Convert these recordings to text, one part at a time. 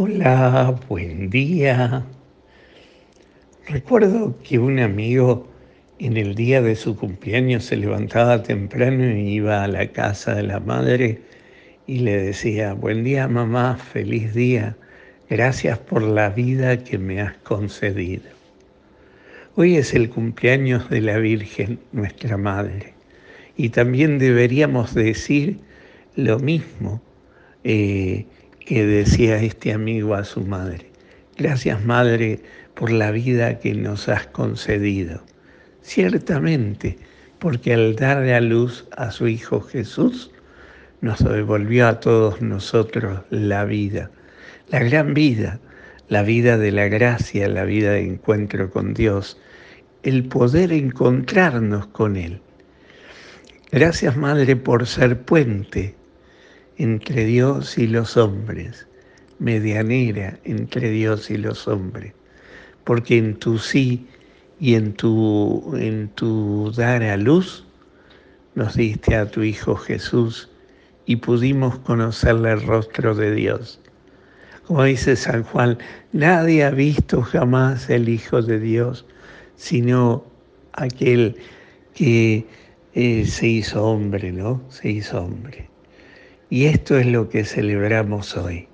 Hola, buen día. Recuerdo que un amigo en el día de su cumpleaños se levantaba temprano y iba a la casa de la madre y le decía, buen día mamá, feliz día, gracias por la vida que me has concedido. Hoy es el cumpleaños de la Virgen, nuestra Madre, y también deberíamos decir lo mismo. Eh, que decía este amigo a su madre. Gracias, Madre, por la vida que nos has concedido. Ciertamente, porque al dar a luz a su Hijo Jesús, nos devolvió a todos nosotros la vida, la gran vida, la vida de la gracia, la vida de encuentro con Dios, el poder encontrarnos con Él. Gracias, Madre, por ser puente entre Dios y los hombres, medianera entre Dios y los hombres, porque en tu sí y en tu, en tu dar a luz nos diste a tu Hijo Jesús y pudimos conocerle el rostro de Dios. Como dice San Juan, nadie ha visto jamás el Hijo de Dios, sino aquel que eh, se hizo hombre, ¿no? Se hizo hombre. Y esto es lo que celebramos hoy,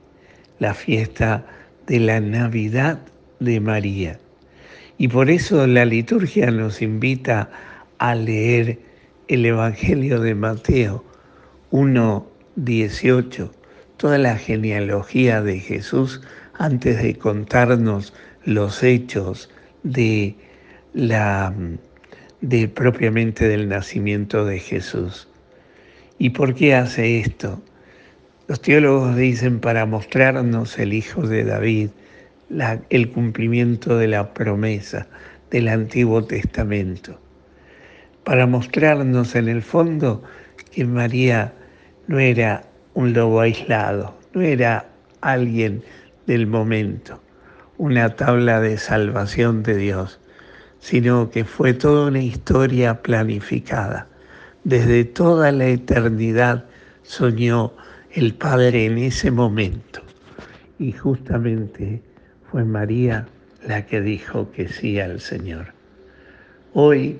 la fiesta de la Navidad de María. Y por eso la liturgia nos invita a leer el Evangelio de Mateo 1.18, toda la genealogía de Jesús antes de contarnos los hechos de la de propiamente del nacimiento de Jesús. ¿Y por qué hace esto? Los teólogos dicen para mostrarnos el Hijo de David, el cumplimiento de la promesa del Antiguo Testamento, para mostrarnos en el fondo que María no era un lobo aislado, no era alguien del momento, una tabla de salvación de Dios, sino que fue toda una historia planificada desde toda la eternidad soñó el Padre en ese momento. Y justamente fue María la que dijo que sí al Señor. Hoy,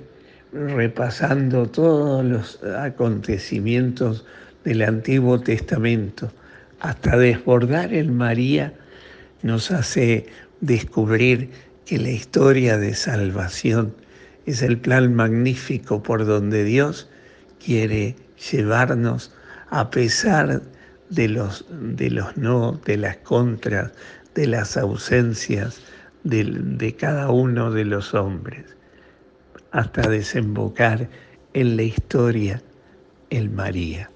repasando todos los acontecimientos del Antiguo Testamento, hasta desbordar en María, nos hace descubrir que la historia de salvación es el plan magnífico por donde Dios quiere llevarnos a pesar de los, de los no, de las contras, de las ausencias de, de cada uno de los hombres, hasta desembocar en la historia el María.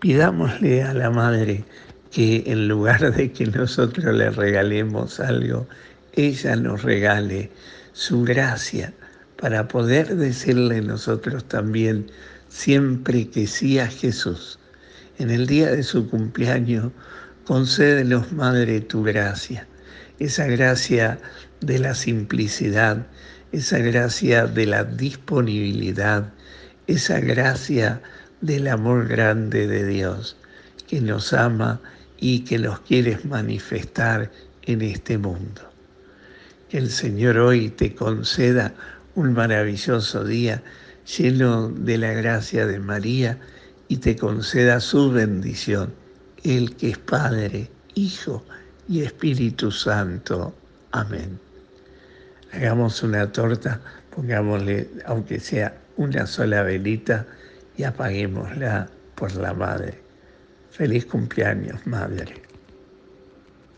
Pidámosle a la Madre que en lugar de que nosotros le regalemos algo, ella nos regale su gracia para poder decirle nosotros también siempre que sí a Jesús. En el día de su cumpleaños, concédenos, Madre, tu gracia, esa gracia de la simplicidad, esa gracia de la disponibilidad, esa gracia del amor grande de Dios, que nos ama y que nos quiere manifestar en este mundo. Que el Señor hoy te conceda un maravilloso día lleno de la gracia de María y te conceda su bendición, el que es Padre, Hijo y Espíritu Santo. Amén. Hagamos una torta, pongámosle, aunque sea una sola velita, y apaguémosla por la Madre. Feliz cumpleaños, Madre.